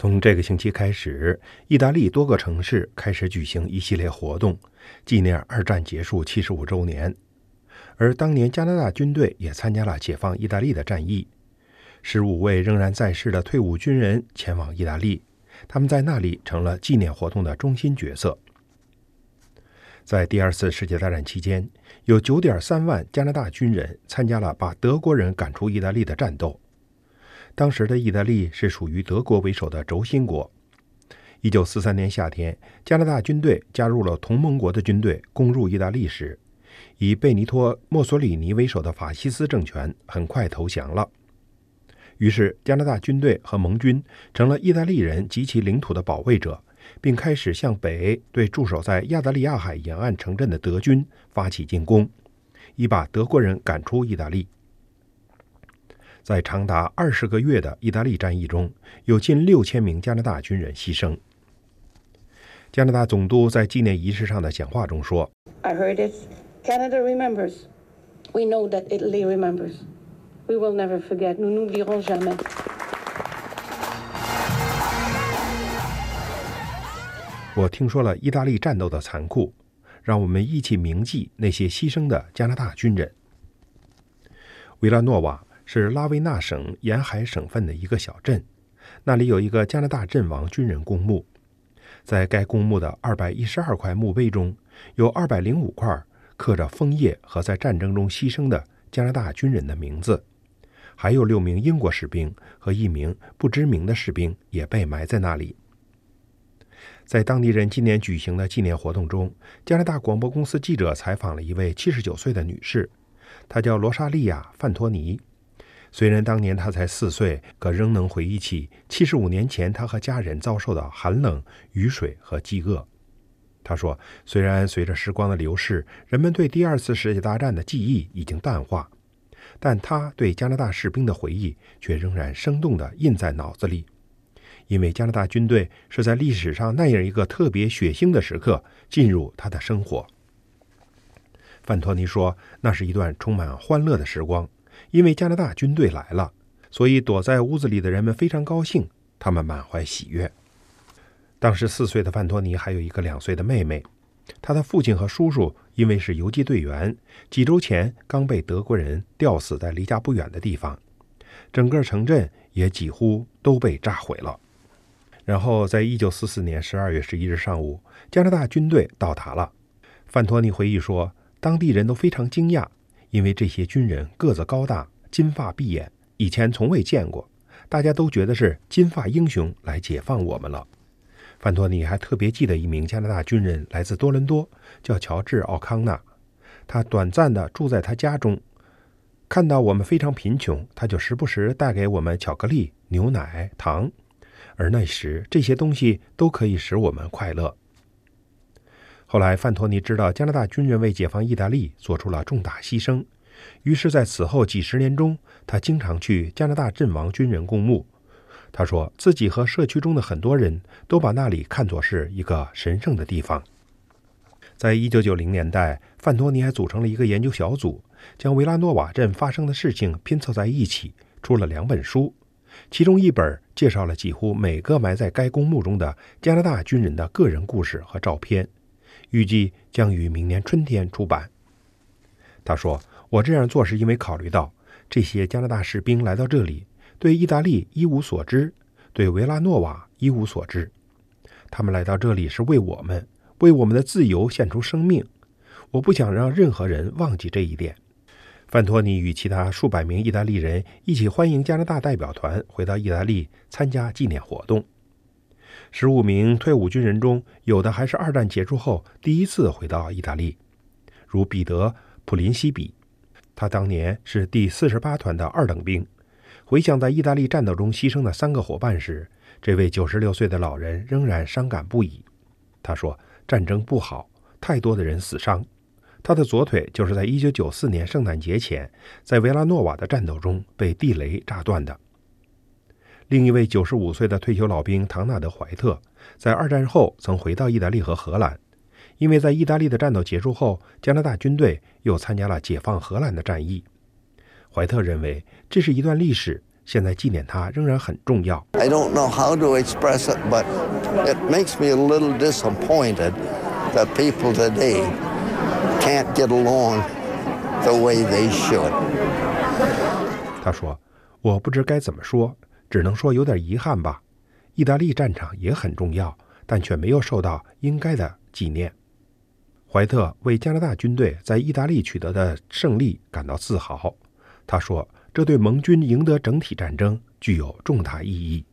从这个星期开始，意大利多个城市开始举行一系列活动，纪念二战结束七十五周年。而当年加拿大军队也参加了解放意大利的战役，十五位仍然在世的退伍军人前往意大利，他们在那里成了纪念活动的中心角色。在第二次世界大战期间，有九点三万加拿大军人参加了把德国人赶出意大利的战斗。当时的意大利是属于德国为首的轴心国。一九四三年夏天，加拿大军队加入了同盟国的军队，攻入意大利时，以贝尼托·墨索里尼为首的法西斯政权很快投降了。于是，加拿大军队和盟军成了意大利人及其领土的保卫者，并开始向北对驻守在亚得里亚海沿岸城镇的德军发起进攻，以把德国人赶出意大利。在长达二十个月的意大利战役中，有近六千名加拿大军人牺牲。加拿大总督在纪念仪式上的讲话中说：“I heard it. Canada remembers. We know that Italy remembers. We will never forget. Nous n'oublierons jamais.” 我听说了意大利战斗的残酷，让我们一起铭记那些牺牲的加拿大军人。维拉诺瓦。是拉维纳省沿海省份的一个小镇，那里有一个加拿大阵亡军人公墓。在该公墓的二百一十二块墓碑中，有二百零五块刻着枫叶和在战争中牺牲的加拿大军人的名字，还有六名英国士兵和一名不知名的士兵也被埋在那里。在当地人今年举行的纪念活动中，加拿大广播公司记者采访了一位七十九岁的女士，她叫罗莎莉亚·范托尼。虽然当年他才四岁，可仍能回忆起七十五年前他和家人遭受的寒冷、雨水和饥饿。他说：“虽然随着时光的流逝，人们对第二次世界大战的记忆已经淡化，但他对加拿大士兵的回忆却仍然生动地印在脑子里。因为加拿大军队是在历史上那样一个特别血腥的时刻进入他的生活。”范托尼说：“那是一段充满欢乐的时光。”因为加拿大军队来了，所以躲在屋子里的人们非常高兴，他们满怀喜悦。当时四岁的范托尼还有一个两岁的妹妹，他的父亲和叔叔因为是游击队员，几周前刚被德国人吊死在离家不远的地方，整个城镇也几乎都被炸毁了。然后，在一九四四年十二月十一日上午，加拿大军队到达了。范托尼回忆说，当地人都非常惊讶。因为这些军人个子高大，金发碧眼，以前从未见过，大家都觉得是金发英雄来解放我们了。范托尼还特别记得一名加拿大军人来自多伦多，叫乔治·奥康纳。他短暂的住在他家中，看到我们非常贫穷，他就时不时带给我们巧克力、牛奶、糖，而那时这些东西都可以使我们快乐。后来，范托尼知道加拿大军人为解放意大利做出了重大牺牲，于是，在此后几十年中，他经常去加拿大阵亡军人公墓。他说自己和社区中的很多人都把那里看作是一个神圣的地方。在一九九零年代，范托尼还组成了一个研究小组，将维拉诺瓦镇发生的事情拼凑在一起，出了两本书，其中一本介绍了几乎每个埋在该公墓中的加拿大军人的个人故事和照片。预计将于明年春天出版。他说：“我这样做是因为考虑到这些加拿大士兵来到这里，对意大利一无所知，对维拉诺瓦一无所知。他们来到这里是为我们，为我们的自由献出生命。我不想让任何人忘记这一点。”范托尼与其他数百名意大利人一起欢迎加拿大代表团回到意大利参加纪念活动。十五名退伍军人中，有的还是二战结束后第一次回到意大利，如彼得·普林西比。他当年是第四十八团的二等兵。回想在意大利战斗中牺牲的三个伙伴时，这位九十六岁的老人仍然伤感不已。他说：“战争不好，太多的人死伤。”他的左腿就是在一九九四年圣诞节前，在维拉诺瓦的战斗中被地雷炸断的。另一位九十五岁的退休老兵唐纳德·怀特，在二战后曾回到意大利和荷兰，因为在意大利的战斗结束后，加拿大军队又参加了解放荷兰的战役。怀特认为这是一段历史，现在纪念它仍然很重要。I don't know how to express it, but it makes me a little disappointed that people today can't get along the way they should. 他说：“我不知该怎么说，只能说有点遗憾吧。意大利战场也很重要，但却没有受到应该的纪念。”怀特为加拿大军队在意大利取得的胜利感到自豪。他说：“这对盟军赢得整体战争具有重大意义。”